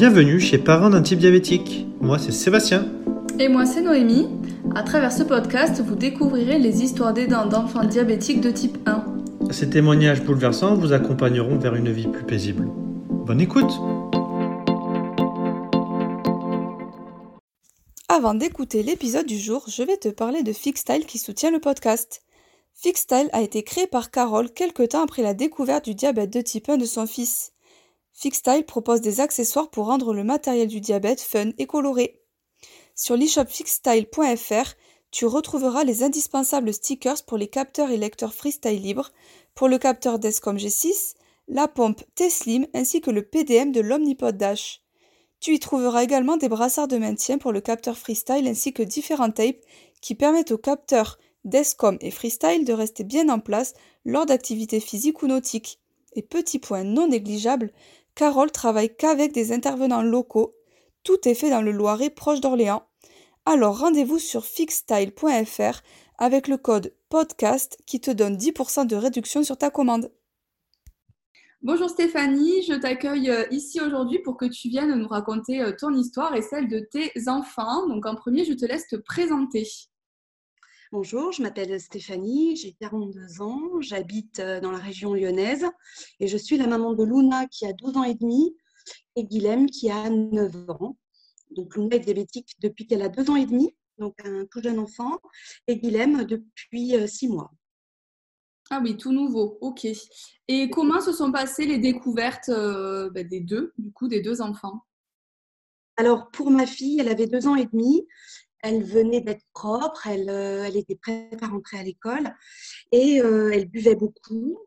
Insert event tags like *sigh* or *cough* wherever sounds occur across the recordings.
bienvenue chez Parents d'un type diabétique. Moi c'est Sébastien. Et moi c'est Noémie. À travers ce podcast, vous découvrirez les histoires d'aidants d'enfants diabétiques de type 1. Ces témoignages bouleversants vous accompagneront vers une vie plus paisible. Bonne écoute Avant d'écouter l'épisode du jour, je vais te parler de Fixstyle qui soutient le podcast. Fixstyle a été créé par Carole quelque temps après la découverte du diabète de type 1 de son fils. Fixstyle propose des accessoires pour rendre le matériel du diabète fun et coloré. Sur l'e-shop fixstyle.fr, tu retrouveras les indispensables stickers pour les capteurs et lecteurs freestyle libres, pour le capteur Descom G6, la pompe T-Slim ainsi que le PDM de l'Omnipod Dash. Tu y trouveras également des brassards de maintien pour le capteur freestyle ainsi que différents tapes qui permettent aux capteurs Descom et freestyle de rester bien en place lors d'activités physiques ou nautiques. Et petit point non négligeable, Carole travaille qu'avec des intervenants locaux. Tout est fait dans le Loiret proche d'Orléans. Alors rendez-vous sur fixstyle.fr avec le code podcast qui te donne 10% de réduction sur ta commande. Bonjour Stéphanie, je t'accueille euh, ici aujourd'hui pour que tu viennes nous raconter euh, ton histoire et celle de tes enfants. Donc en premier, je te laisse te présenter. Bonjour, je m'appelle Stéphanie, j'ai 42 ans, j'habite euh, dans la région lyonnaise et je suis la maman de Luna qui a 12 ans et demi et Guilhem qui a 9 ans. Donc Luna est diabétique depuis qu'elle a 2 ans et demi, donc un tout jeune enfant, et Guilhem depuis 6 euh, mois. Ah oui, tout nouveau, ok. Et comment se sont passées les découvertes euh, ben, des deux, du coup, des deux enfants? Alors, pour ma fille, elle avait deux ans et demi. Elle venait d'être propre, elle, euh, elle, était prête à rentrer à l'école et euh, elle buvait beaucoup.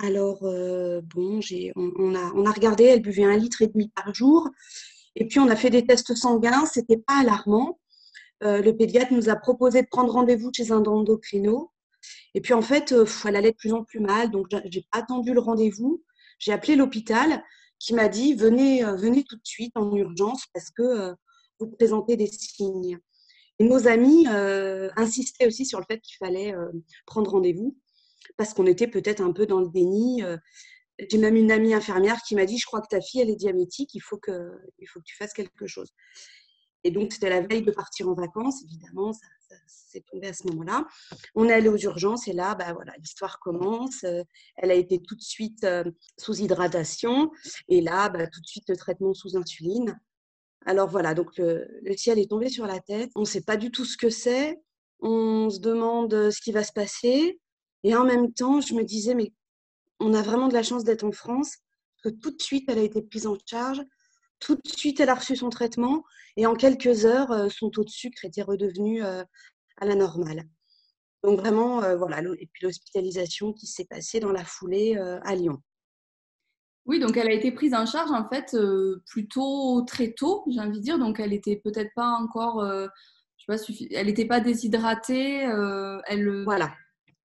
Alors, euh, bon, on, a, on a regardé, elle buvait un litre et demi par jour. Et puis, on a fait des tests sanguins, c'était pas alarmant. le pédiatre nous a proposé de prendre rendez-vous chez un endocrino. Et puis, en fait, elle allait de plus en plus mal, donc j'ai pas attendu le rendez-vous. J'ai appelé l'hôpital qui m'a dit venez, venez tout de suite en urgence parce que vous présentez des signes nos amis euh, insistaient aussi sur le fait qu'il fallait euh, prendre rendez-vous parce qu'on était peut-être un peu dans le déni. Euh. J'ai même une amie infirmière qui m'a dit, je crois que ta fille, elle est diabétique, il faut que, il faut que tu fasses quelque chose. Et donc, c'était la veille de partir en vacances, évidemment, ça, s'est tombé à ce moment-là. On est allé aux urgences et là, bah, voilà, l'histoire commence. Elle a été tout de suite sous hydratation et là, bah, tout de suite, le traitement sous insuline. Alors voilà, donc le, ciel est tombé sur la tête. On ne sait pas du tout ce que c'est. On se demande euh, ce qui va se passer. Et en même temps, je me disais, mais on a vraiment de la chance d'être en France, parce que tout de suite, elle a été prise en charge. Tout de suite, elle a reçu son traitement. Et en quelques heures, euh, son taux de sucre était redevenu euh, à la normale. Donc vraiment, voilà. Et puis l'hospitalisation qui s'est passée dans la foulée à Lyon. Oui, donc elle a été prise en charge en fait euh, plutôt très tôt, j'ai envie de dire. Donc elle n'était peut-être pas encore, euh, je sais pas, elle n'était pas déshydratée. Euh, elle, voilà.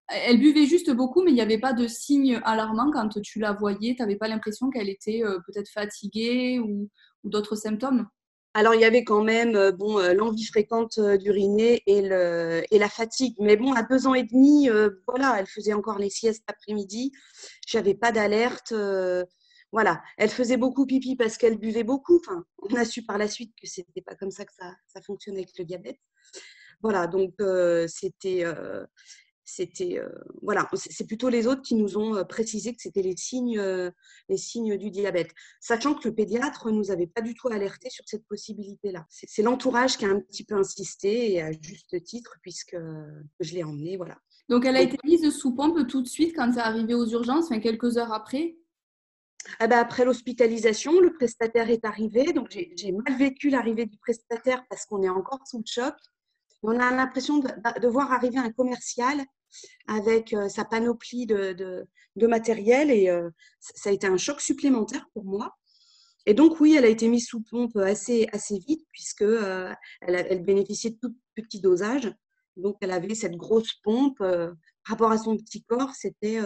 Elle buvait juste beaucoup, mais il n'y avait pas de signes alarmants quand tu la voyais. Tu n'avais pas l'impression qu'elle était peut-être fatiguée ou, d'autres symptômes? Alors, il y avait quand même bon, l'envie fréquente d'uriner et, et la fatigue. Mais bon, à deux ans et demi, voilà, elle faisait encore les siestes après-midi. Je n'avais pas d'alerte voilà, elle faisait beaucoup pipi parce qu'elle buvait beaucoup. Enfin, on a su par la suite que c'était pas comme ça que ça, fonctionnait avec le diabète. Voilà, donc euh, c'était, euh, c'était, euh, voilà, c'est plutôt les autres qui nous ont précisé que c'était les signes, les signes du diabète, sachant que le pédiatre nous avait pas du tout alerté sur cette possibilité-là. C'est l'entourage qui a un petit peu insisté et à juste titre puisque je l'ai emmenée, voilà. Donc elle a été mise sous pompe tout de suite quand c'est arrivé aux urgences, enfin quelques heures après? Ah bah, après l'hospitalisation, le prestataire est arrivé. Donc, j'ai mal vécu l'arrivée du prestataire parce qu'on est encore sous le choc. On a l'impression de, voir arriver un commercial avec euh, sa panoplie de, matériel et euh, ça a été un choc supplémentaire pour moi. Et donc, oui, elle a été mise sous pompe assez, assez vite puisque euh, elle, bénéficiait de tout petit dosage. Donc, elle avait cette grosse pompe. par rapport à son petit corps, c'était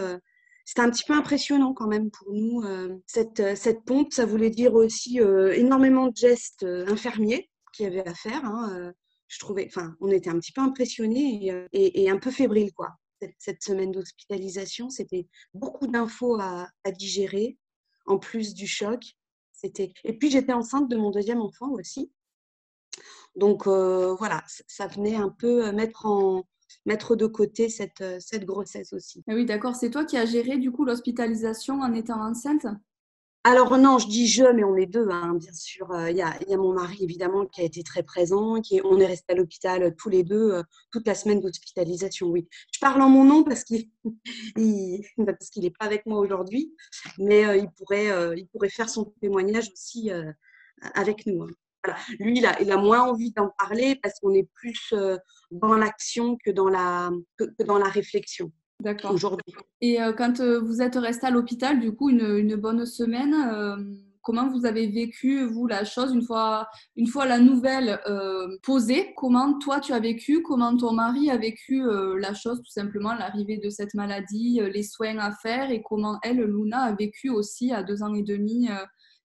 c'était un petit peu impressionnant quand même pour nous. Euh, cette, euh, cette pompe, ça voulait dire aussi euh, énormément de gestes infirmiers qu'il y avait à faire. Hein, je trouvais, enfin, on était un petit peu impressionnés et, un peu fébriles, quoi. Cette, semaine d'hospitalisation, c'était beaucoup d'infos à, digérer, en plus du choc. C'était. Et puis j'étais enceinte de mon deuxième enfant aussi. Donc voilà, ça venait un peu mettre en mettre de côté cette, cette grossesse aussi. Ah oui, d'accord. C'est toi qui as géré du coup l'hospitalisation en étant enceinte? Alors non, je dis je, mais on est deux, hein, bien sûr. Il y, a, mon mari, évidemment, qui a été très présent. Qui on est resté à l'hôpital tous les deux, toute la semaine d'hospitalisation, oui. Je parle en mon nom parce qu'il *laughs* n'est pas avec moi aujourd'hui, mais il, pourrait, il pourrait faire son témoignage aussi avec nous. Lui, il a, il a, moins envie d'en parler parce qu'on est plus dans l'action que, dans la, que dans la réflexion. D'accord. Aujourd'hui. Et euh, quand euh, vous êtes resté à l'hôpital, du coup, une, bonne semaine, euh, comment vous avez vécu, vous, la chose, une fois, une fois la nouvelle posée Comment toi, tu as vécu Comment ton mari a vécu la chose, tout simplement, l'arrivée de cette maladie, les soins à faire Et comment elle, Luna, a vécu aussi à deux ans et demi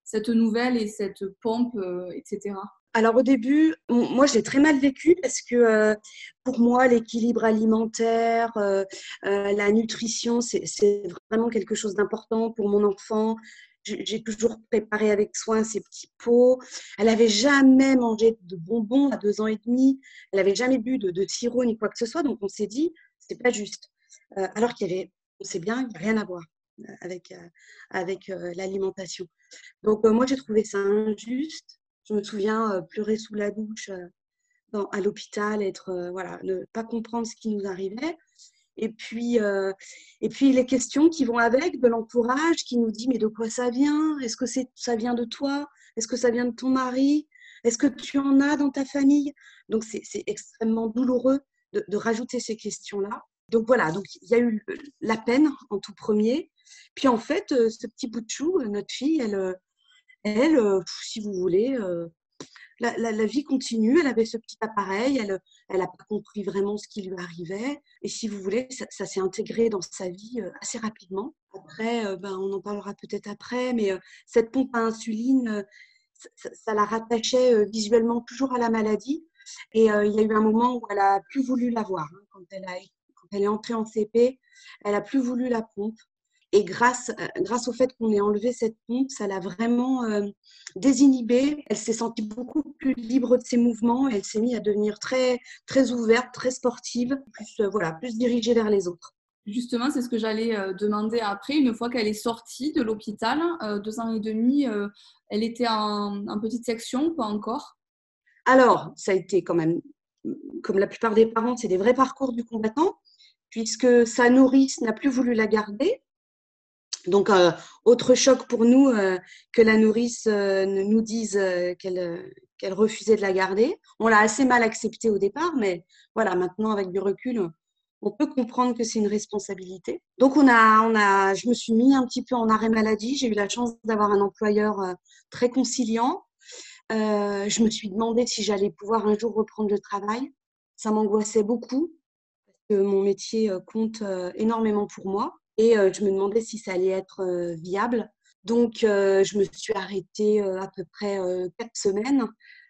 cette nouvelle et cette pompe, etc. Alors au début, moi j'ai très mal vécu parce que euh, pour moi l'équilibre alimentaire, euh, euh, la nutrition, c'est vraiment quelque chose d'important pour mon enfant. J'ai toujours préparé avec soin ses petits pots. Elle n'avait jamais mangé de bonbons à deux ans et demi. Elle n'avait jamais bu de, de, sirop ni quoi que ce soit. Donc on s'est dit, c'est pas juste. alors qu'il y avait, on sait bien, il n'y a rien à voir avec, avec l'alimentation. Donc moi j'ai trouvé ça injuste. Je me souviens pleurer sous la douche dans, à l'hôpital, être voilà, ne pas comprendre ce qui nous arrivait. Et puis, et puis les questions qui vont avec, de l'entourage qui nous dit mais de quoi ça vient? Est-ce que c'est, ça vient de toi? Est-ce que ça vient de ton mari? Est-ce que tu en as dans ta famille? Donc c'est, extrêmement douloureux de, de, rajouter ces questions-là. Donc voilà, donc il y a eu la peine en tout premier. Puis en fait, ce petit bout de chou, notre fille, elle, elle, euh, si vous voulez, euh, la, vie continue. Elle avait ce petit appareil, elle n'a pas compris vraiment ce qui lui arrivait. Et si vous voulez, ça, s'est intégré dans sa vie euh, assez rapidement. Après, ben, on en parlera peut-être après, mais cette pompe à insuline, ça, la rattachait visuellement toujours à la maladie. Et il y a eu un moment où elle a plus voulu l'avoir. Hein, quand, elle quand elle est entrée en CP, elle a plus voulu la pompe. Et grâce, euh, grâce au fait qu'on ait enlevé cette pompe, ça l'a vraiment euh, désinhibée. Elle s'est sentie beaucoup plus libre de ses mouvements et elle s'est mise à devenir très, très ouverte, très sportive, plus, euh, voilà, plus dirigée vers les autres. Justement, c'est ce que j'allais demander après. Une fois qu'elle est sortie de l'hôpital, deux ans et demi, elle était en, en petite section, pas encore? Alors, ça a été quand même, comme la plupart des parents, c'est des vrais parcours du combattant, puisque sa nourrice n'a plus voulu la garder. Donc, euh, autre choc pour nous euh, que la nourrice euh, nous dise qu'elle qu'elle refusait de la garder. On l'a assez mal accepté au départ, mais voilà, maintenant avec du recul, on peut comprendre que c'est une responsabilité. Donc, on a, on a, je me suis mis un petit peu en arrêt maladie. J'ai eu la chance d'avoir un employeur très conciliant. je me suis demandé si j'allais pouvoir un jour reprendre le travail. Ça m'angoissait beaucoup parce que mon métier compte énormément pour moi et je me demandais si ça allait être viable. Donc, je me suis arrêtée à peu près quatre semaines,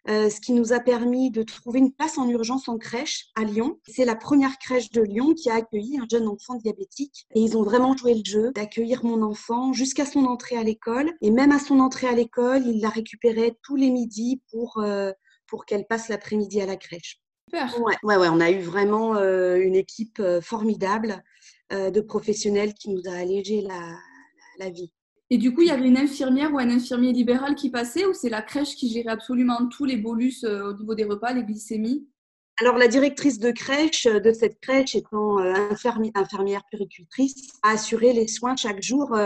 ce qui nous a permis de trouver une place en urgence en crèche à Lyon. C'est la première crèche de Lyon qui a accueilli un jeune enfant diabétique. Et ils ont vraiment joué le jeu d'accueillir mon enfant jusqu'à son entrée à l'école. Et même à son entrée à l'école, ils la récupéraient tous les midis pour, pour qu'elle passe l'après-midi à la crèche. Super. Ouais, ouais, ouais, on a eu vraiment une équipe formidable. Euh, de professionnels qui nous a allégé la, vie. Et du coup, il y avait une infirmière ou un infirmier libéral qui passait ou c'est la crèche qui gérait absolument tous les bolus euh, au niveau des repas, les glycémies? Alors, la directrice de crèche, de cette crèche étant euh, infirmière puricultrice, a assuré les soins chaque jour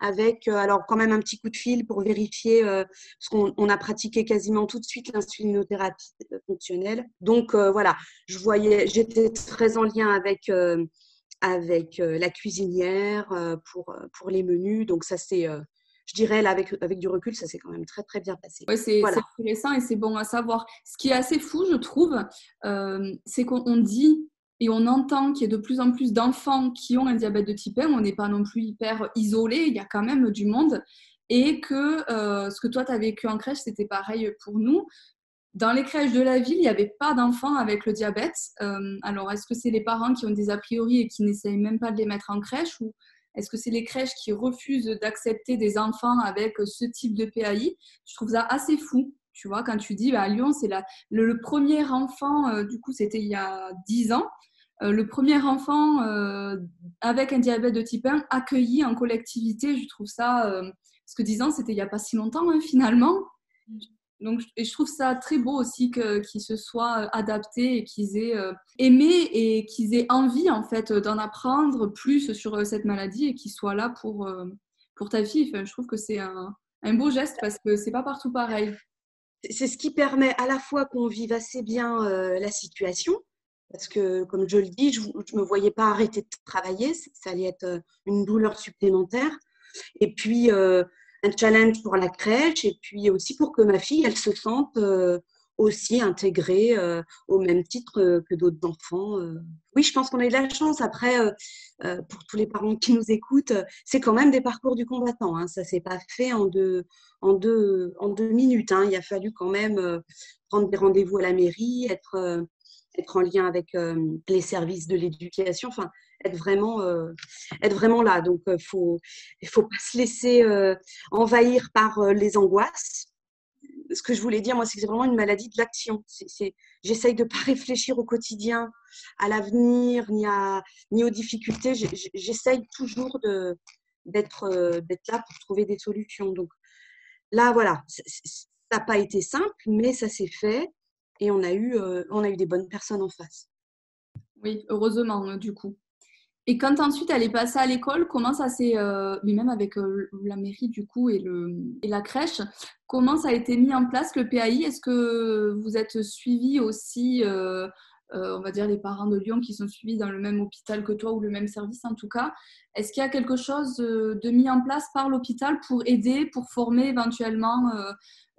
avec, alors quand même un petit coup de fil pour vérifier, parce qu'on a pratiqué quasiment tout de suite l'insulinothérapie fonctionnelle. Donc voilà, je voyais, j'étais très en lien avec avec la cuisinière pour, pour les menus. Donc ça, c'est, je dirais, là, avec, avec du recul, ça s'est quand même très, très bien passé. Ouais, c'est intéressant et c'est bon à savoir. Ce qui est assez fou, je trouve, c'est qu'on dit et on entend qu'il y a de plus en plus d'enfants qui ont un diabète de type 1. On n'est pas non plus hyper isolé, il y a quand même du monde. Et que ce que toi, tu as vécu en crèche, c'était pareil pour nous. Dans les crèches de la ville, il n'y avait pas d'enfants avec le diabète. Euh, alors, est-ce que c'est les parents qui ont des a priori et qui n'essayent même pas de les mettre en crèche ou Est-ce que c'est les crèches qui refusent d'accepter des enfants avec ce type de PAI Je trouve ça assez fou. Tu vois, quand tu dis bah, à Lyon, c'est le, le, premier enfant, euh, du coup, c'était il y a 10 ans, euh, le premier enfant avec un diabète de type 1 accueilli en collectivité, je trouve ça, parce que 10 ans, c'était il n'y a pas si longtemps hein, finalement. Donc, et je trouve ça très beau aussi qu'ils se soient adaptés et qu'ils aient aimé et qu'ils aient envie en fait d'en apprendre plus sur cette maladie et qu'ils soient là pour, pour ta fille. Je trouve que c'est un, un beau geste parce que c'est pas partout pareil c'est ce qui permet à la fois qu'on vive assez bien euh, la situation, parce que, comme je le dis, je ne me voyais pas arrêter de travailler, ça allait être euh, une douleur supplémentaire. Et puis, euh, un challenge pour la crèche, et puis aussi pour que ma fille, elle se sente aussi intégrée au même titre que d'autres enfants. Oui, je pense qu'on a eu de la chance. Après, pour tous les parents qui nous écoutent, c'est quand même des parcours du combattant. Hein. Ça ne s'est pas fait en deux, en deux, en deux minutes. Hein. Il a fallu quand même prendre des rendez-vous à la mairie, être, être en lien avec les services de l'éducation, enfin, être vraiment, être vraiment là. Donc, il faut, il faut pas se laisser envahir par les angoisses ce que je voulais dire, moi, c'est que c'est vraiment une maladie de l'action. J'essaye de ne pas *laughs* réfléchir au quotidien, à l'avenir, ni, ni aux difficultés. J'essaye toujours d'être là pour trouver des solutions. Donc là, voilà, ça n'a pas été simple, mais ça s'est fait et on a, eu, euh, on a eu des bonnes personnes en face. Oui, heureusement, du coup. Et quand ensuite elle est passée à l'école, comment ça s'est, euh, mais même avec euh, la mairie du coup et, le, et la crèche, comment ça a été mis en place le PAI Est-ce que vous êtes suivi aussi, euh, on va dire les parents de Lyon qui sont suivis dans le même hôpital que toi ou le même service en tout cas? Est-ce qu'il y a quelque chose de mis en place par l'hôpital pour aider, pour former éventuellement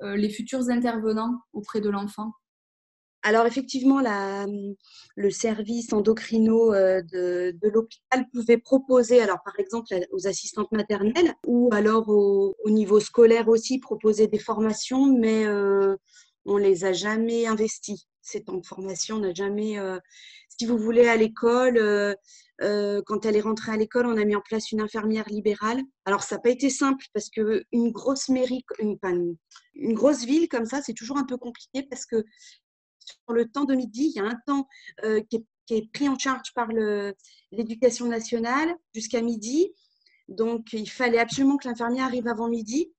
les futurs intervenants auprès de l'enfant? Alors effectivement, le service endocrino euh, de, l'hôpital pouvait proposer, alors par exemple aux assistantes maternelles ou alors au, niveau scolaire aussi, proposer des formations, mais euh, on les a jamais investies. Ces temps de formation, on n'a jamais. Euh, si vous voulez, à l'école, quand elle est rentrée à l'école, on a mis en place une infirmière libérale. Alors ça n'a pas été simple parce que une grosse mairie, une grosse ville comme ça, c'est toujours un peu compliqué parce que sur le temps de midi. Il y a un temps euh, qui, est, pris en charge par l'éducation nationale jusqu'à midi. Donc, il fallait absolument que l'infirmière arrive avant midi.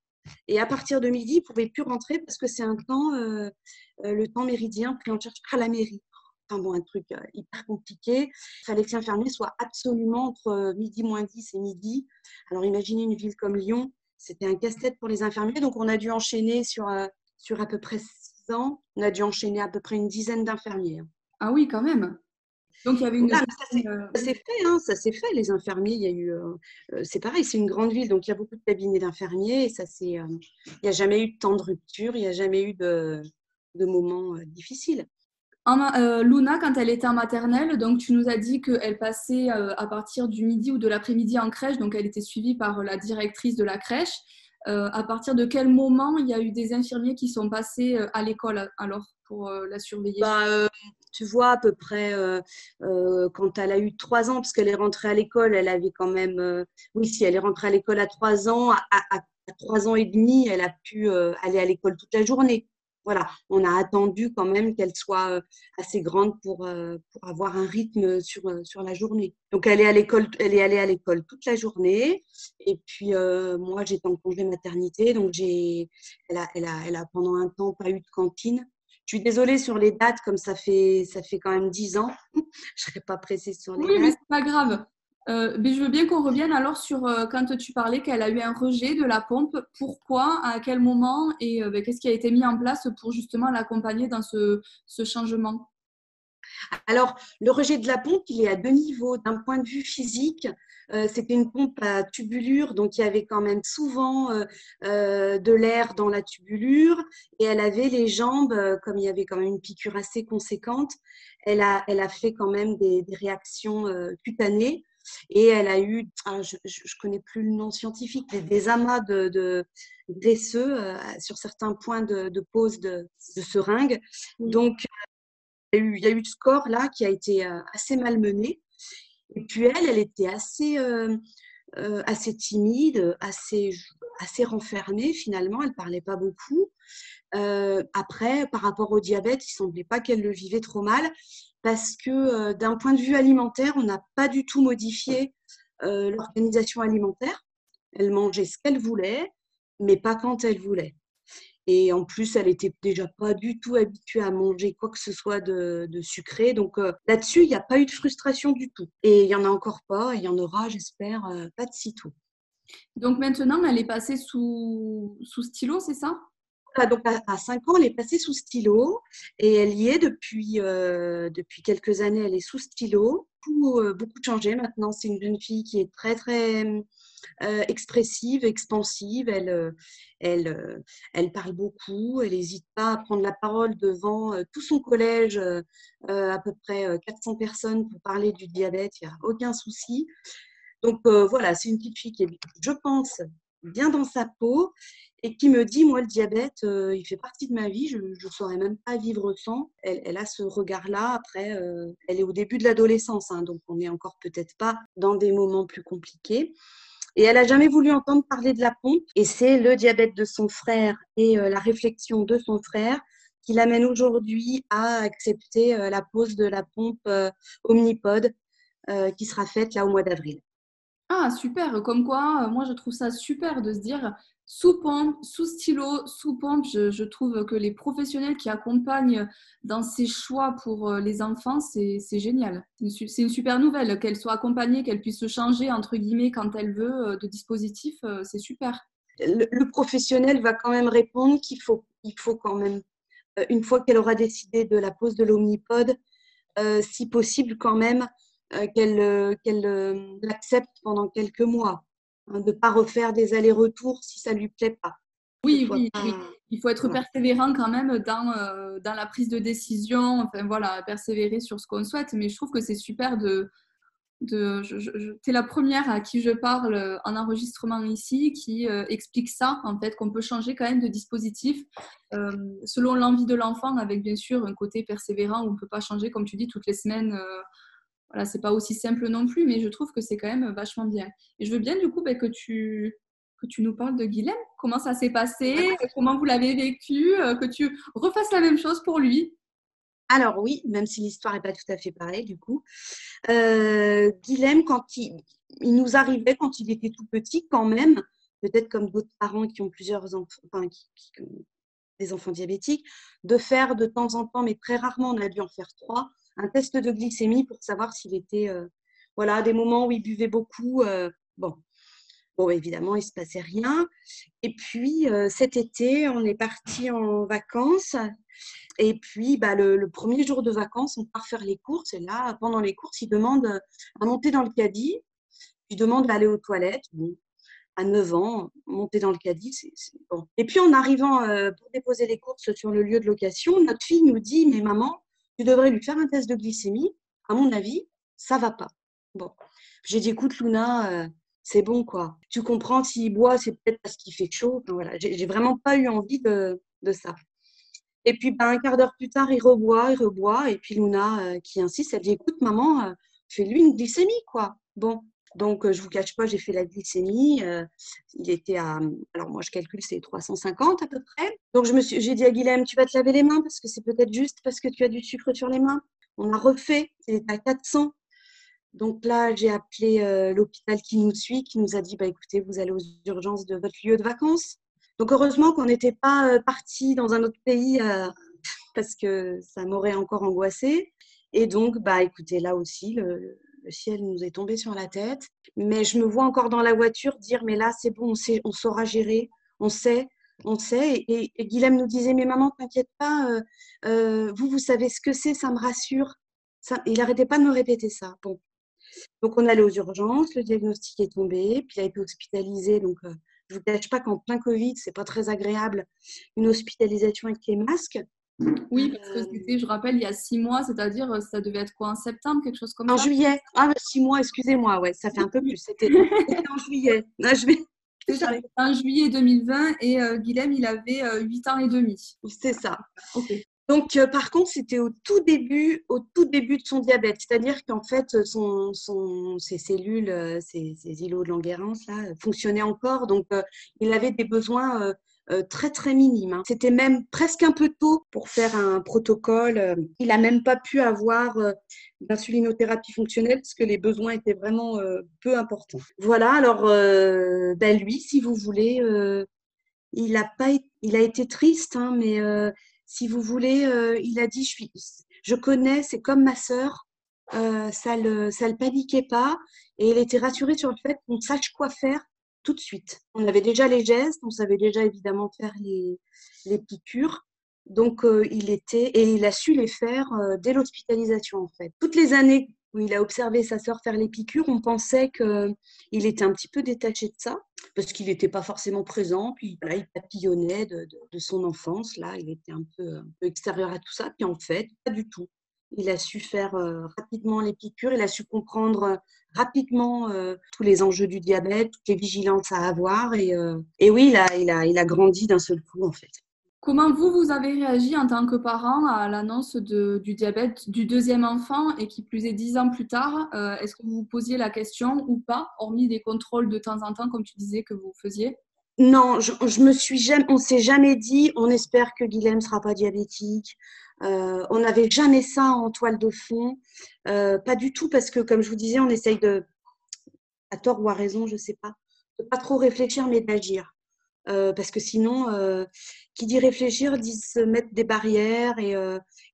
Et à partir de midi, il ne pouvait plus rentrer parce que c'est un temps, euh, euh, le temps méridien pris en charge par la mairie. Enfin bon, un truc hyper compliqué. Il fallait que l'infirmier soit absolument entre midi moins 10 et midi. Alors imaginez une ville comme Lyon, c'était un casse-tête pour les infirmiers. Donc on a dû enchaîner sur, sur à peu près on a dû enchaîner à peu près une dizaine d'infirmiers. Ah oui, quand même. Donc il y avait une. Euh, ça s'est fait, hein, ça s'est fait. Les infirmiers, il y a eu. Euh, euh, c'est pareil, c'est une grande ville, donc il y a beaucoup de cabinets d'infirmiers et ça c'est. il n'y a jamais eu de temps de rupture, il n'y a jamais eu de, de moments difficiles. Luna, quand elle était en maternelle, donc tu nous as dit qu'elle passait à partir du midi ou de l'après-midi en crèche, donc elle était suivie par la directrice de la crèche. Euh, à partir de quel moment il y a eu des infirmiers qui sont passés euh, à l'école alors pour euh, la surveiller? Bah, Tu vois, à peu près quand elle a eu trois ans, parce qu'elle est rentrée à l'école, elle avait quand même. oui, si elle est rentrée à l'école à trois ans, à, trois ans et demi, elle a pu aller à l'école toute la journée voilà, on a attendu quand même qu'elle soit euh, assez grande pour, euh, pour avoir un rythme sur, euh, sur la journée. Donc elle est à l'école, elle est allée à l'école toute la journée. Et puis moi j'étais en congé maternité, donc j'ai, elle a, elle a, elle a pendant un temps pas eu de cantine. Je suis désolée sur les dates, comme ça fait, ça fait quand même dix ans. *laughs* je ne serais pas pressée sur les dates. Oui, mais c'est pas grave. Euh, je veux bien qu'on revienne alors sur euh, quand tu parlais qu'elle a eu un rejet de la pompe. Pourquoi À quel moment Et euh, ben, qu'est-ce qui a été mis en place pour justement l'accompagner dans ce, changement? Alors, le rejet de la pompe, il est à deux niveaux. D'un point de vue physique, c'était une pompe à tubulure, donc il y avait quand même souvent de l'air dans la tubulure et elle avait les jambes, comme il y avait quand même une piqûre assez conséquente, elle a, elle a fait quand même des réactions cutanées et elle a eu, ah, je ne connais plus le nom scientifique, des, amas de, de graisseux euh, sur certains points de, pose de, seringue. Donc, il y, a eu, il y a eu ce corps là qui a été euh, assez malmené. Et puis elle, elle était assez, euh, assez timide, assez, assez renfermée finalement. Elle parlait pas beaucoup. après, par rapport au diabète, il semblait pas qu'elle le vivait trop mal parce que d'un point de vue alimentaire, on n'a pas du tout modifié l'organisation alimentaire. Elle mangeait ce qu'elle voulait, mais pas quand elle voulait. Et en plus, elle était déjà pas du tout habituée à manger quoi que ce soit de, sucré. Donc là-dessus, il n'y a pas eu de frustration du tout. Et il y en a encore pas, il y en aura, j'espère, pas de sitôt. Donc maintenant, elle est passée sous, sous stylo, c'est ça? Donc à, 5 ans, elle est passée sous stylo et elle y est depuis, depuis quelques années. Elle est sous stylo. Beaucoup, beaucoup changé maintenant. C'est une jeune fille qui est très, très euh, expressive, expansive. Elle, euh, elle, euh, elle parle beaucoup. Elle n'hésite pas à prendre la parole devant tout son collège, à peu près 400 personnes, pour parler du diabète. Il n'y a aucun souci. Donc voilà, c'est une petite fille qui est, je pense, bien dans sa peau et qui me dit, moi, le diabète, il fait partie de ma vie, je ne saurais même pas vivre sans. Elle, elle a ce regard-là. Après, elle est au début de l'adolescence, hein, donc on n'est encore peut-être pas dans des moments plus compliqués. Et elle n'a jamais voulu entendre parler de la pompe. Et c'est le diabète de son frère et euh, la réflexion de son frère qui l'amène aujourd'hui à accepter euh, la pose de la pompe euh, Omnipod qui sera faite là au mois d'avril. Ah, super. Comme quoi, moi, je trouve ça super de se dire sous pompe, sous stylo, sous pompe. Je, trouve que les professionnels qui accompagnent dans ces choix pour euh, les enfants, c'est génial. C'est une, super nouvelle. Qu'elle soit accompagnée, qu'elle puisse se changer, entre guillemets, quand elle veut, euh, de dispositif, euh, c'est super. Le, professionnel va quand même répondre qu'il faut, il faut quand même, une fois qu'elle aura décidé de la pose de l'omnipode, si possible quand même, qu'elle l'accepte pendant quelques mois Hein, de ne pas refaire des allers-retours si ça ne lui plaît pas. Oui, oui, il faut être persévérant quand même dans, euh, dans la prise de décision, enfin voilà, persévérer sur ce qu'on souhaite. Mais je trouve que c'est super de. de tu es la première à qui je parle en enregistrement ici qui euh, explique ça, en fait, qu'on peut changer quand même de dispositif euh, selon l'envie de l'enfant, avec bien sûr un côté persévérant où on ne peut pas changer, comme tu dis, toutes les semaines voilà, c'est pas aussi simple non plus, mais je trouve que c'est quand même vachement bien. Et je veux bien du coup bah, que, tu, que tu nous parles de Guilhem. Comment ça s'est passé? Comment vous l'avez vécu? Euh, Que tu refasses la même chose pour lui alors oui, même si l'histoire n'est pas tout à fait pareille du coup. Euh, Guilhem, quand il, il, nous arrivait quand il était tout petit, quand même, peut-être comme d'autres parents qui ont plusieurs enfants, enfin, des enfants diabétiques, de faire de temps en temps, mais très rarement, on a dû en faire trois, un test de glycémie pour savoir s'il était, euh, voilà, des moments où il buvait beaucoup. Euh, bon. bon, évidemment, il ne se passait rien. Et puis, euh, cet été, on est parti en vacances. Et puis, bah, le, premier jour de vacances, on part faire les courses. Et là, pendant les courses, il demande à monter dans le caddie. Il demande d'aller aux toilettes. Bon, à 9 ans, monter dans le caddie, c'est bon. Et puis, en arrivant pour déposer les courses sur le lieu de location, notre fille nous dit, mais maman, tu devrais lui faire un test de glycémie. À mon avis, ça va pas. Bon, j'ai dit, écoute, Luna, euh, c'est bon, quoi. Tu comprends, s'il boit, c'est peut-être parce qu'il fait chaud. voilà, j'ai vraiment pas eu envie de, ça. Et puis, ben, un quart d'heure plus tard, il reboit, il reboit. Et puis, Luna, euh, qui insiste, elle dit, écoute, maman, euh, fais-lui une glycémie, quoi. Bon, donc, je ne vous cache pas, j'ai fait la glycémie. il était à, alors moi je calcule, c'est 350 à peu près. Donc, je me suis, j'ai dit à Guilhem, tu vas te laver les mains parce que c'est peut-être juste parce que tu as du sucre sur les mains. On a refait, il à 400. Donc là, j'ai appelé l'hôpital qui nous suit, qui nous a dit, bah, écoutez, vous allez aux urgences de votre lieu de vacances. Donc, heureusement qu'on n'était pas parti dans un autre pays *laughs* parce que ça m'aurait encore angoissé. Et donc, bah, écoutez, là aussi, le, ciel nous est tombé sur la tête. Mais je me vois encore dans la voiture dire, mais là, c'est bon, on saura gérer, on sait, on sait. Et, et nous disait, mais maman, t'inquiète pas, euh, euh, vous, vous savez ce que c'est, ça me rassure. Ça, il n'arrêtait pas de me répéter ça. Bon. Donc, on allait aux urgences, le diagnostic est tombé, puis il a été hospitalisé. Donc, euh, je ne vous cache pas qu'en plein Covid, c'est pas très agréable, une hospitalisation avec les masques. Oui, parce que c'était, je rappelle, il y a six mois, c'est-à-dire, ça devait être quoi, en septembre, quelque chose comme ça? En juillet. Ah, six mois, excusez-moi, ouais, ça fait un peu plus. C'était en juillet. Ah, je vais... En juillet 2020 et euh, Guilhem, il avait euh, 8 ans et demi. C'est ça. Donc, euh, par contre, c'était au tout début, au tout début de son diabète, c'est-à-dire qu'en fait, son, son, ses cellules, euh, ses, îlots de Langerhans là, fonctionnaient encore, donc euh, il avait des besoins très très minimes. Hein. C'était même presque un peu tôt pour faire un protocole. Il n'a même pas pu avoir d'insulinothérapie fonctionnelle parce que les besoins étaient vraiment peu importants. Voilà. Alors, ben lui, si vous voulez, il a pas, il a été triste, hein, mais si vous voulez, euh, il a dit je, connais, c'est comme ma sœur, euh, ça le, ça le paniquait pas et il était rassuré sur le fait qu'on sache quoi faire tout de suite. On avait déjà les gestes, on savait déjà évidemment faire les, piqûres. Donc, euh, il était, et il a su les faire dès l'hospitalisation, en fait. Toutes les années où il a observé sa sœur faire les piqûres, on pensait qu'il était un petit peu détaché de ça, parce qu'il n'était pas forcément présent, puis il papillonnait de, son enfance, là, il était un peu, extérieur à tout ça, puis en fait, pas du tout. Il a su faire euh, rapidement les piqûres, il a su comprendre euh, rapidement euh, tous les enjeux du diabète, toutes les vigilances à avoir, et, et oui, il a, il, a, il a grandi d'un seul coup, en fait. Comment vous, vous avez réagi en tant que parent à l'annonce du diabète du deuxième enfant et qui plus est dix ans plus tard euh, Est-ce que vous vous posiez la question ou pas, hormis des contrôles de temps en temps, comme tu disais que vous faisiez? Non, je, je me suis jamais, on s'est jamais dit, on espère que Guilhem sera pas diabétique. Euh, on n'avait jamais ça en toile de fond, euh, pas du tout, parce que comme je vous disais, on essaye de, à tort ou à raison, je sais pas, de pas trop réfléchir mais d'agir. Euh, parce que sinon, qui dit réfléchir dit se mettre des barrières et,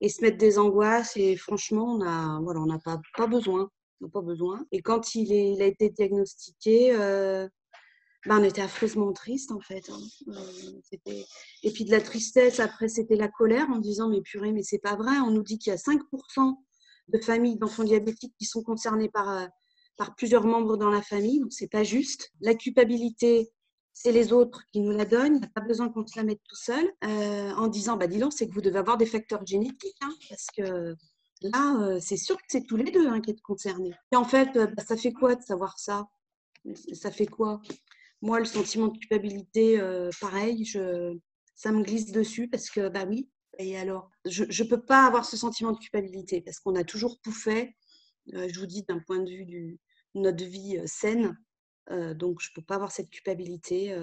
et se mettre des angoisses. Et franchement, on n'a voilà, pas, pas besoin. Pas besoin. Et quand il a été diagnostiqué, ben, on était affreusement triste en fait. Hein. et puis de la tristesse, après c'était la colère en disant mais purée, mais c'est pas vrai. On nous dit qu'il y a 5% de familles d'enfants diabétiques qui sont concernées par, par plusieurs membres dans la famille, donc c'est pas juste. La culpabilité, c'est les autres qui nous la donnent. Il n'y a pas besoin qu'on se la mette tout seul euh, en disant bah, dis donc, c'est que vous devez avoir des facteurs génétiques. Hein, parce que là, euh, c'est sûr que c'est tous les deux hein, qui êtes concernés. Et en fait, euh, bah, ça fait quoi de savoir ça? Ça fait quoi? Moi, le sentiment de culpabilité, pareil, je, ça me glisse dessus parce que, bah oui, et alors, je ne peux pas avoir ce sentiment de culpabilité parce qu'on a toujours tout fait, je vous dis, d'un point de vue de notre vie saine, donc, je ne peux pas avoir cette culpabilité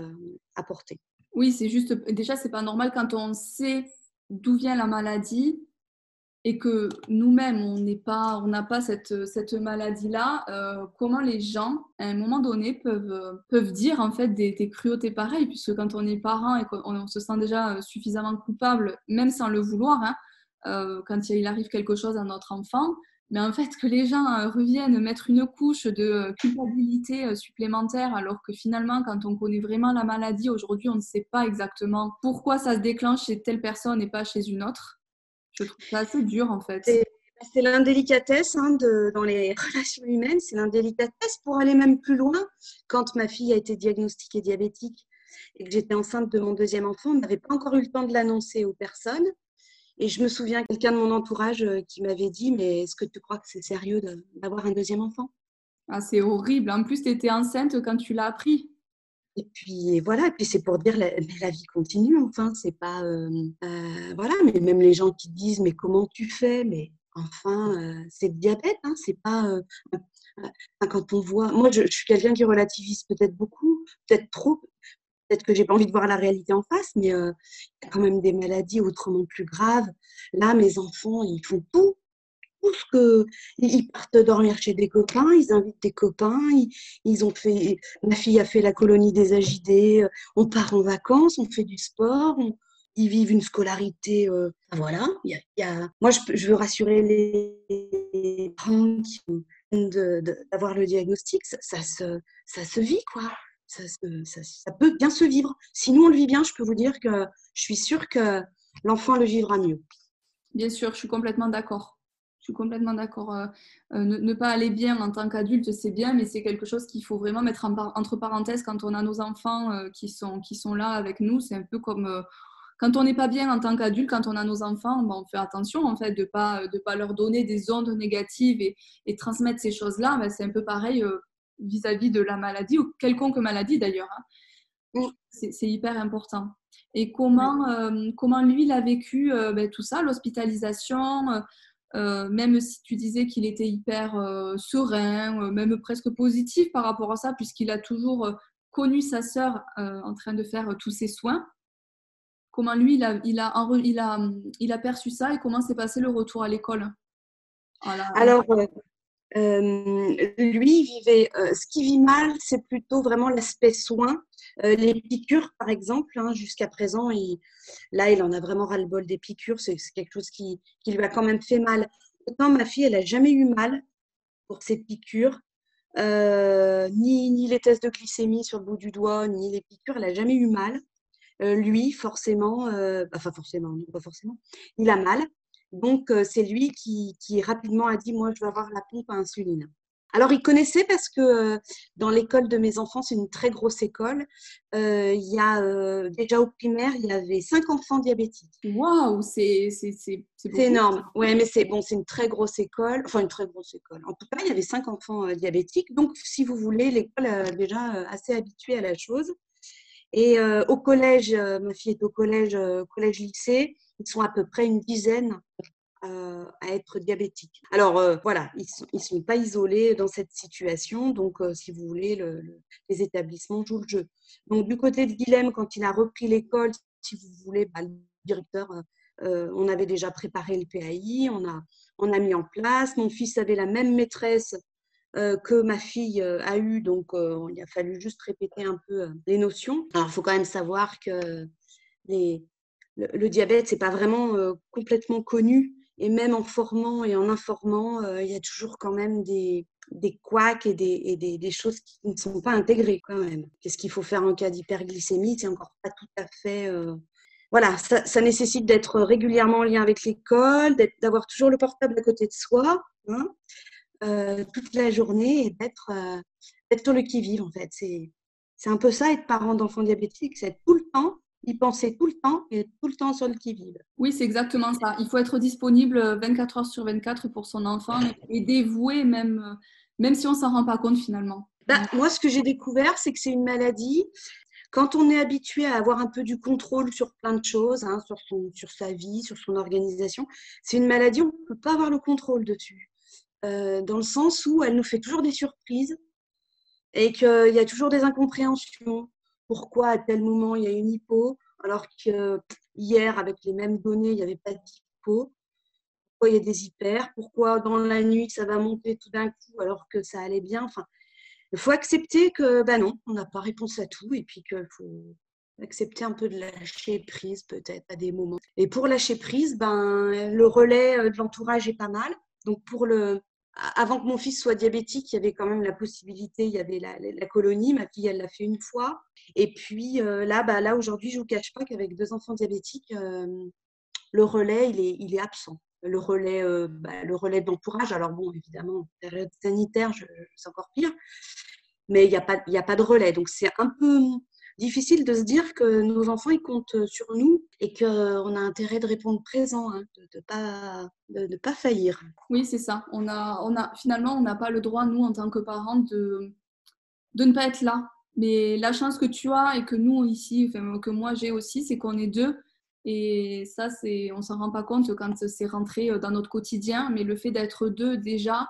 à porter. Oui, c'est juste, déjà, c'est pas normal quand on sait d'où vient la maladie et que nous-mêmes, on n'est pas, on n'a pas cette, cette maladie-là, comment les gens, à un moment donné, peuvent, peuvent dire en fait des, cruautés pareilles, puisque quand on est parent et qu'on se sent déjà suffisamment coupable, même sans le vouloir, hein, quand il arrive quelque chose à notre enfant, mais en fait, que les gens euh, reviennent mettre une couche de euh, culpabilité euh, supplémentaire, alors que finalement, quand on connaît vraiment la maladie, aujourd'hui, on ne sait pas exactement pourquoi ça se déclenche chez telle personne et pas chez une autre. Je trouve ça assez dur, en fait. C'est l'indélicatesse hein, dans les *laughs* relations humaines, c'est l'indélicatesse pour aller même plus loin. Quand ma fille a été diagnostiquée diabétique et que j'étais enceinte de mon deuxième enfant, on n'avait pas encore eu le temps de l'annoncer aux personnes. Et je me souviens quelqu'un de mon entourage euh, qui m'avait dit Mais est-ce que tu crois que c'est sérieux d'avoir un deuxième enfant? Ah, C'est horrible. En plus, tu étais enceinte quand tu l'as appris. Et puis voilà, et puis c'est pour dire la, la vie continue. Enfin, c'est pas euh, euh, voilà, mais même les gens qui disent mais comment tu fais, mais enfin c'est le diabète, hein, c'est pas quand on voit. Moi, je, je suis quelqu'un qui relativise peut-être beaucoup, peut-être trop, Peut-être que j'ai pas envie de voir la réalité en face, mais euh, il y a quand même des maladies autrement plus graves. Là, mes enfants, ils font tout. Tout ce que ils partent dormir chez des copains, ils invitent des copains, ils, ont fait. Ma fille a fait la colonie des agidés. On part en vacances, on fait du sport, ils vivent une scolarité. Euh, voilà. Il y a, Moi, je, veux rassurer les parents qui d'avoir le diagnostic. Ça, se, ça se vit, quoi ça, peut bien se vivre. Si nous, on le vit bien, je peux vous dire que je suis sûre que l'enfant le vivra mieux. Bien sûr, je suis complètement d'accord. Je suis complètement d'accord. Euh, euh, ne, pas aller bien en tant qu'adulte, c'est bien, mais c'est quelque chose qu'il faut vraiment mettre entre parenthèses quand on a nos enfants euh, qui, sont, qui sont là avec nous. C'est un peu comme quand on n'est pas bien en tant qu'adulte, quand on a nos enfants, ben, on fait attention en fait de ne pas, de pas leur donner des ondes négatives et, et transmettre ces choses-là. Ben, c'est un peu pareil vis-à-vis de la maladie ou quelconque maladie d'ailleurs. Hein. C'est hyper important. et comment, comment lui, il a vécu ben, tout ça, l'hospitalisation, même si tu disais qu'il était hyper serein, même presque positif par rapport à ça, puisqu'il a toujours connu sa sœur en train de faire tous ses soins. Comment lui, il a, il a, il a, il a perçu ça et comment s'est passé le retour à l'école? Alors, euh, lui vivait, euh, ce qui vit mal, c'est plutôt vraiment l'aspect soin. Euh, les piqûres, par exemple, hein, jusqu'à présent, là, il en a vraiment ras-le-bol des piqûres. C'est quelque chose qui, qui, lui a quand même fait mal. Autant ma fille, elle n'a jamais eu mal pour ses piqûres, ni, ni les tests de glycémie sur le bout du doigt, ni les piqûres, elle n'a jamais eu mal. lui, forcément, enfin forcément, non pas forcément, il a mal. Donc, euh, c'est lui qui, rapidement a dit, moi, je vais avoir la pompe à insuline. Alors, il connaissait parce que euh, dans l'école de mes enfants, c'est une très grosse école. Euh, il y a déjà au primaire, il y avait cinq enfants diabétiques. Waouh, c'est énorme. Oui, mais c'est bon, c'est une très grosse école. Enfin, une très grosse école. En tout cas, il y avait cinq enfants diabétiques. Donc, si vous voulez, l'école est déjà assez habituée à la chose. Et au collège, ma fille est au collège, collège-lycée ils sont à peu près une dizaine euh, à être diabétiques. Alors euh, voilà, ils ne sont, pas isolés dans cette situation, donc euh, si vous voulez, les établissements jouent le jeu. Donc du côté de Guilhem, quand il a repris l'école, si vous voulez, bah, le directeur, on avait déjà préparé le PAI, on a, on a mis en place. Mon fils avait la même maîtresse que ma fille a eu, donc il a fallu juste répéter un peu les notions. Alors il faut quand même savoir que les, le, diabète, c'est pas vraiment euh, complètement connu. Et même en formant et en informant, euh, il y a toujours quand même des, des couacs et, des, des, choses qui ne sont pas intégrées quand même. Qu'est-ce qu'il faut faire en cas d'hyperglycémie? C'est encore pas tout à fait. Euh, voilà, ça, nécessite d'être régulièrement en lien avec l'école, d'avoir toujours le portable à côté de soi, hein, toute la journée et d'être sur le qui-vive en fait. C'est un peu ça être parent d'enfants diabétiques, c'est tout le temps y penser tout le temps et tout le temps sur le qui-vive. Oui, c'est exactement ça. Il faut être disponible 24 heures sur 24 pour son enfant et dévoué même, même si on ne s'en rend pas compte finalement. Bah, moi, ce que j'ai découvert, c'est que c'est une maladie. Quand on est habitué à avoir un peu du contrôle sur plein de choses, hein, sur, son, sur sa vie, sur son organisation, c'est une maladie, on ne peut pas avoir le contrôle dessus. Euh, dans le sens où elle nous fait toujours des surprises et qu'il y a toujours des incompréhensions pourquoi à tel moment il y a une hypo, alors que hier, avec les mêmes données, il n'y avait pas d'hypo. Pourquoi il y a des hyper? Pourquoi dans la nuit, ça va monter tout d'un coup alors que ça allait bien? Enfin, Il faut accepter que ben non, on n'a pas réponse à tout et puis qu'il faut accepter un peu de lâcher prise peut-être à des moments. Et pour lâcher prise, ben, le relais euh, de l'entourage est pas mal. Donc pour le, avant que mon fils soit diabétique, il y avait quand même la possibilité, il y avait la, colonie, ma fille, elle l'a fait une fois. Et puis euh, là, bah, là aujourd'hui, je ne vous cache pas qu'avec deux enfants diabétiques, euh, le relais, il est, absent. Le relais, euh, bah, le relais d'entourage, alors bon, évidemment, en période sanitaire, c'est encore pire, mais il n'y a, a pas de relais. Donc c'est un peu difficile de se dire que nos enfants, ils comptent sur nous et qu'on a intérêt de répondre présent, hein, de ne pas, de, pas faillir. Oui, c'est ça. On a, on a, finalement, on n'a pas le droit, nous, en tant que parents, de, de ne pas être là. Mais la chance que tu as et que nous, ici, que moi, j'ai aussi, c'est qu'on est deux. Et ça, c'est, on s'en rend pas compte quand c'est rentré dans notre quotidien. Mais le fait d'être deux, déjà,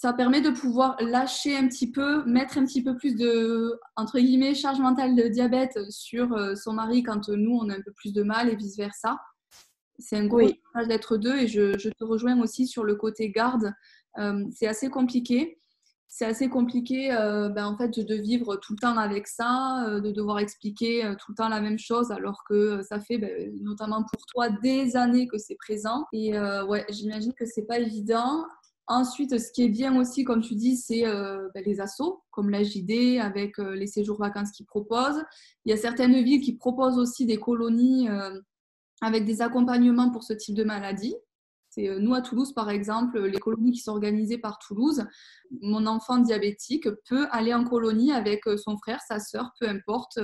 ça permet de pouvoir lâcher un petit peu, mettre un petit peu plus de, entre guillemets, charge mentale de diabète sur euh, son mari quand nous, on a un peu plus de mal et vice-versa. C'est un gros oui. d'être deux et je, te rejoins aussi sur le côté garde. Euh, c'est assez compliqué. C'est assez compliqué euh, ben, en fait, de vivre tout le temps avec ça, de devoir expliquer tout le temps la même chose alors que ça fait ben, notamment pour toi des années que c'est présent. Et ouais, j'imagine que c'est pas évident. Ensuite, ce qui est bien aussi, comme tu dis, c'est euh, ben, les assos, comme la JD, avec euh, les séjours vacances qu'ils proposent. Il y a certaines villes qui proposent aussi des colonies euh, avec des accompagnements pour ce type de maladie. C'est nous à Toulouse, par exemple, les colonies qui sont organisées par Toulouse. Mon enfant diabétique peut aller en colonie avec son frère, sa sœur, peu importe.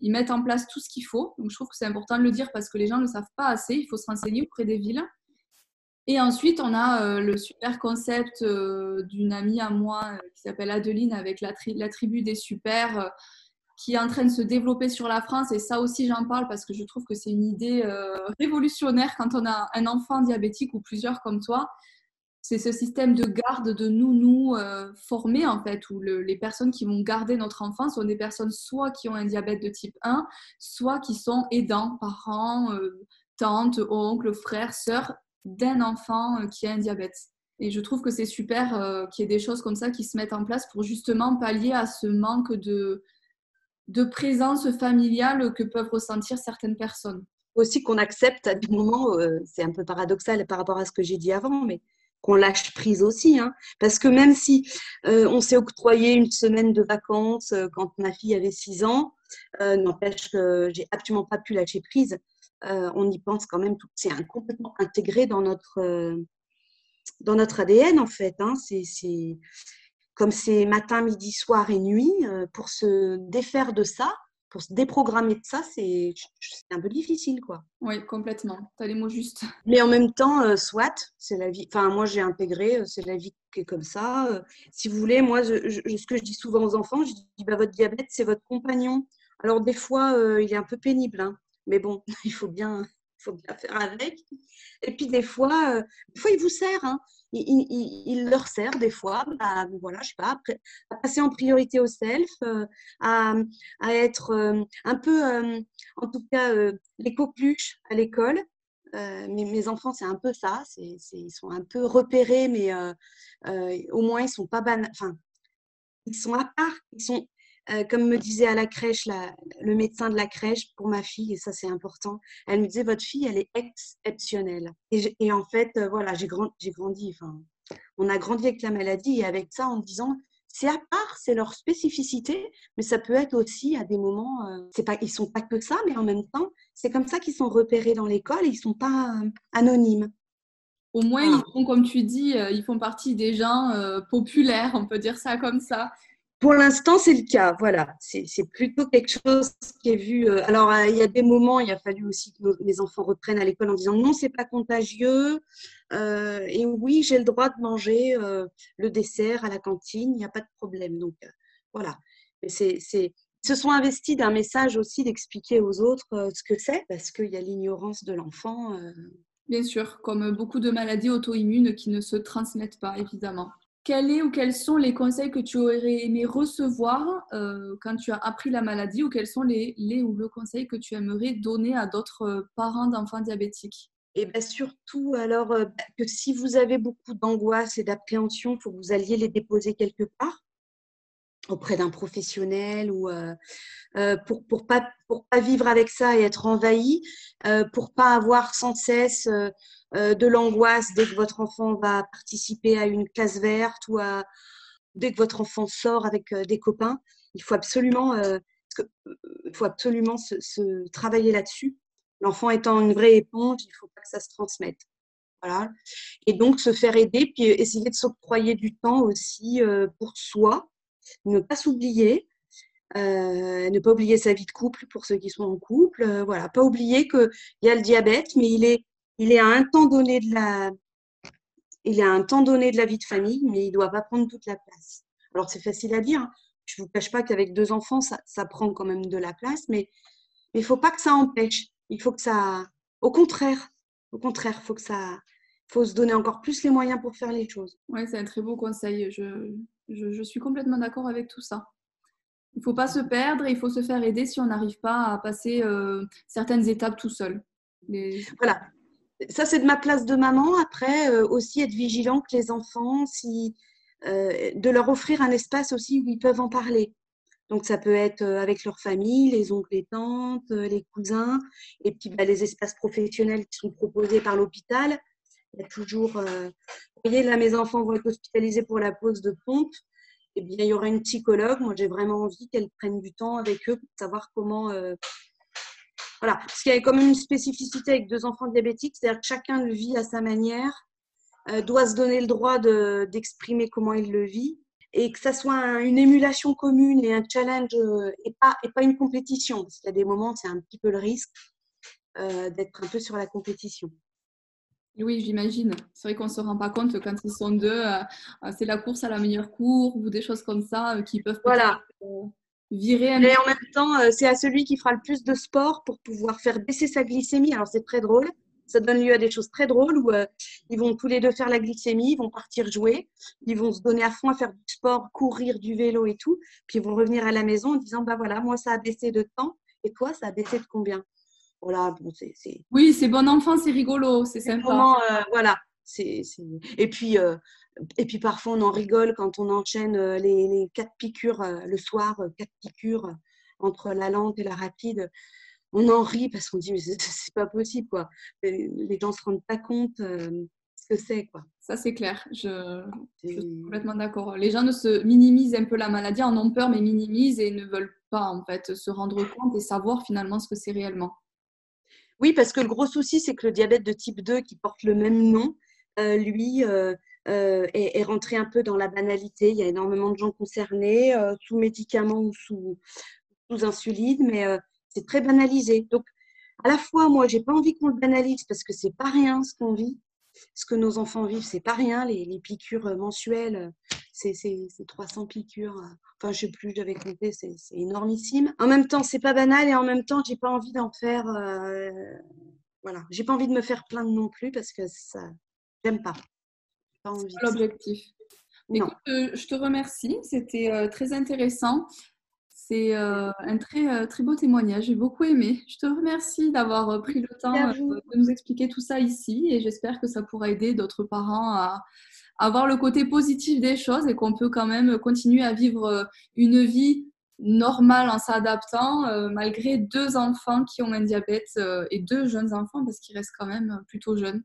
Ils mettent en place tout ce qu'il faut. Donc, je trouve que c'est important de le dire parce que les gens ne le savent pas assez. Il faut se renseigner auprès des villes. Et ensuite, on a euh, le super concept euh, d'une amie à moi euh, qui s'appelle Adeline avec la, tribu des super, qui est en train de se développer sur la France. Et ça aussi, j'en parle parce que je trouve que c'est une idée révolutionnaire quand on a un enfant diabétique ou plusieurs comme toi. C'est ce système de garde de nous-nous formés, en fait, où les personnes qui vont garder notre enfant sont des personnes soit qui ont un diabète de type 1, soit qui sont aidants, parents, tantes, oncles, frères, sœurs d'un enfant qui a un diabète. Et je trouve que c'est super qu'il y ait des choses comme ça qui se mettent en place pour justement pallier à ce manque de, de présence familiale que peuvent ressentir certaines personnes. Aussi qu'on accepte à des moments, euh, c'est un peu paradoxal par rapport à ce que j'ai dit avant, mais qu'on lâche prise aussi. Hein. Parce que même si euh, on s'est octroyé une semaine de vacances euh, quand ma fille avait 6 ans, n'empêche que j'ai absolument pas pu lâcher prise. On y pense quand même, c'est complètement intégré dans notre, dans notre ADN en fait. Hein. C'est comme c'est matin, midi, soir et nuit, euh, pour se défaire de ça, pour se déprogrammer de ça, c'est un peu difficile, quoi. Oui, complètement. Tu as les mots justes. Mais en même temps, euh, soit, c'est la vie. Enfin, moi, j'ai intégré, euh, c'est la vie qui est comme ça. si vous voulez, moi, ce que je dis souvent aux enfants, je dis, bah, votre diabète, c'est votre compagnon. Alors, des fois, il est un peu pénible, hein. Mais bon, *laughs* il faut bien, faut bien faire avec. Et puis, des fois, des fois il vous sert. Hein il, leur sert des fois, à, voilà, je sais pas, à passer en priorité au self, euh, à, être euh, un peu, euh, en tout cas, les coqueluches à l'école. mes, enfants, c'est un peu ça. Ils sont un peu repérés, mais au moins, ils sont pas Enfin, ils sont à part. Ils sont, euh, comme me disait à la crèche le médecin de la crèche pour ma fille, et ça c'est important, elle me disait votre fille elle est exceptionnelle. Et, en fait, euh, voilà, j'ai grandi, enfin, on a grandi avec la maladie et avec ça en me disant c'est à part, c'est leur spécificité, mais ça peut être aussi à des moments, euh, c'est pas, ils sont pas que ça, mais en même temps, c'est comme ça qu'ils sont repérés dans l'école et ils sont pas anonymes. Au moins, ils font, comme tu dis, ils font partie des gens populaires, on peut dire ça comme ça. Pour l'instant, c'est le cas. Voilà, c'est plutôt quelque chose qui est vu. Euh, alors, euh, il y a des moments, il a fallu aussi que mes enfants reprennent à l'école en disant non, c'est pas contagieux. Euh, et oui, j'ai le droit de manger le dessert à la cantine, il n'y a pas de problème. Donc, voilà. C'est, ils se sont investis d'un message aussi d'expliquer aux autres ce que c'est, parce qu'il y a l'ignorance de l'enfant. Bien sûr, comme beaucoup de maladies auto-immunes qui ne se transmettent pas, évidemment quels est ou quels sont les conseils que tu aurais aimé recevoir euh, quand tu as appris la maladie ou quels sont les, les ou le conseil que tu aimerais donner à d'autres euh, parents d'enfants diabétiques? Et bien surtout, alors euh, que si vous avez beaucoup d'angoisse et d'appréhension, il faut que vous alliez les déposer quelque part auprès d'un professionnel ou pour pour pas pour pas vivre avec ça et être envahi, pour pas avoir sans cesse euh, de l'angoisse dès que votre enfant va participer à une classe verte ou à, dès que votre enfant sort avec euh, des copains. Il faut absolument, euh, faut absolument se, travailler là-dessus. L'enfant étant une vraie éponge, il ne faut pas que ça se transmette. Voilà. Et donc se faire aider, puis essayer de s'octroyer du temps aussi pour soi, ne pas s'oublier, ne pas oublier sa vie de couple pour ceux qui sont en couple. voilà, pas oublier qu'il y a le diabète, mais il est il est à un temps donné de la, il est un temps donné de la vie de famille, mais il ne doit pas prendre toute la place. Alors c'est facile à dire. Hein. Je ne vous cache pas qu'avec deux enfants, ça, prend quand même de la place, mais il ne faut pas que ça empêche. Il faut que ça, au contraire, au contraire, faut que ça, faut se donner encore plus les moyens pour faire les choses. Oui, c'est un très beau conseil. Je, je, suis complètement d'accord avec tout ça. Il ne faut pas se perdre il faut se faire aider si on n'arrive pas à passer euh, certaines étapes tout seul. Voilà, ça, c'est de ma place de maman. Après, euh, aussi être vigilant que les enfants, euh, de leur offrir un espace aussi où ils peuvent en parler. Donc, ça peut être euh, avec leur famille, les oncles et tantes, les cousins, et puis bah, les espaces professionnels qui sont proposés par l'hôpital. Il y a toujours, vous voyez, là, mes enfants vont être hospitalisés pour la pose de pompe. Eh bien, il y aura une psychologue. Moi, j'ai vraiment envie qu'elle prenne du temps avec eux pour savoir comment voilà, parce qu'il y a comme une spécificité avec deux enfants diabétiques, c'est-à-dire que chacun le vit à sa manière, euh, doit se donner le droit d'exprimer comment il le vit, et que ça soit une émulation commune et un challenge, euh, et, pas, et pas une compétition, parce qu'il y a des moments, c'est un petit peu le risque euh, d'être un peu sur la compétition. Oui, j'imagine. C'est vrai qu'on ne se rend pas compte quand ils sont deux, c'est la course à la meilleure cour ou des choses comme ça qui peuvent voilà. Virer un Et en même temps, euh, c'est à celui qui fera le plus de sport pour pouvoir faire baisser sa glycémie. Alors, c'est très drôle. Ça donne lieu à des choses très drôles où euh, ils vont tous les deux faire la glycémie, ils vont partir jouer, ils vont se donner à fond à faire du sport, courir, du vélo et tout. Puis ils vont revenir à la maison en disant Bah voilà, moi, ça a baissé de temps. Et toi, ça a baissé de combien? Voilà, bon, c'est. Oui, c'est bon enfant, c'est rigolo, c'est sympa. Euh, voilà. C'est, Et, puis, euh, et puis parfois, on en rigole quand on enchaîne euh, les, les quatre piqûres euh, le soir, quatre piqûres entre la lente et la rapide. On en rit parce qu'on dit, mais c'est, pas possible, quoi. Les gens se rendent pas compte euh, ce que c'est, quoi. Ça, c'est clair. Je, suis complètement d'accord. Les gens ne se minimisent un peu la maladie, en ont peur, mais minimisent et ne veulent pas en fait se rendre compte et savoir finalement ce que c'est réellement. Oui, parce que le gros souci, c'est que le diabète de type 2, qui porte le même nom, lui, euh, euh, est, rentré un peu dans la banalité. Il y a énormément de gens concernés, euh, sous médicaments ou sous, sous insuline, mais euh, c'est très banalisé. Donc, à la fois, moi, j'ai pas envie qu'on le banalise parce que c'est pas rien ce qu'on vit. Ce que nos enfants vivent, c'est pas rien. Les, piqûres euh, mensuelles, euh, c'est c'est- c'est 300 piqûres. euh, Enfin, je sais plus, j'avais compté, c'est énormissime. En même temps, c'est pas banal et en même temps, j'ai pas envie d'en faire. euh, voilà, j'ai pas envie de me faire plaindre non plus parce que ça, j'aime pas. Pas. L'objectif. Écoute, euh, je te remercie. C'était euh, très intéressant. C'est euh, un très, très beau témoignage. J'ai beaucoup aimé. Je te remercie d'avoir pris le temps de nous expliquer tout ça ici et j'espère que ça pourra aider d'autres parents à, à voir le côté positif des choses et qu'on peut quand même continuer à vivre une vie normale en s'adaptant malgré deux enfants qui ont un diabète et deux jeunes enfants parce qu'ils restent quand même plutôt jeunes.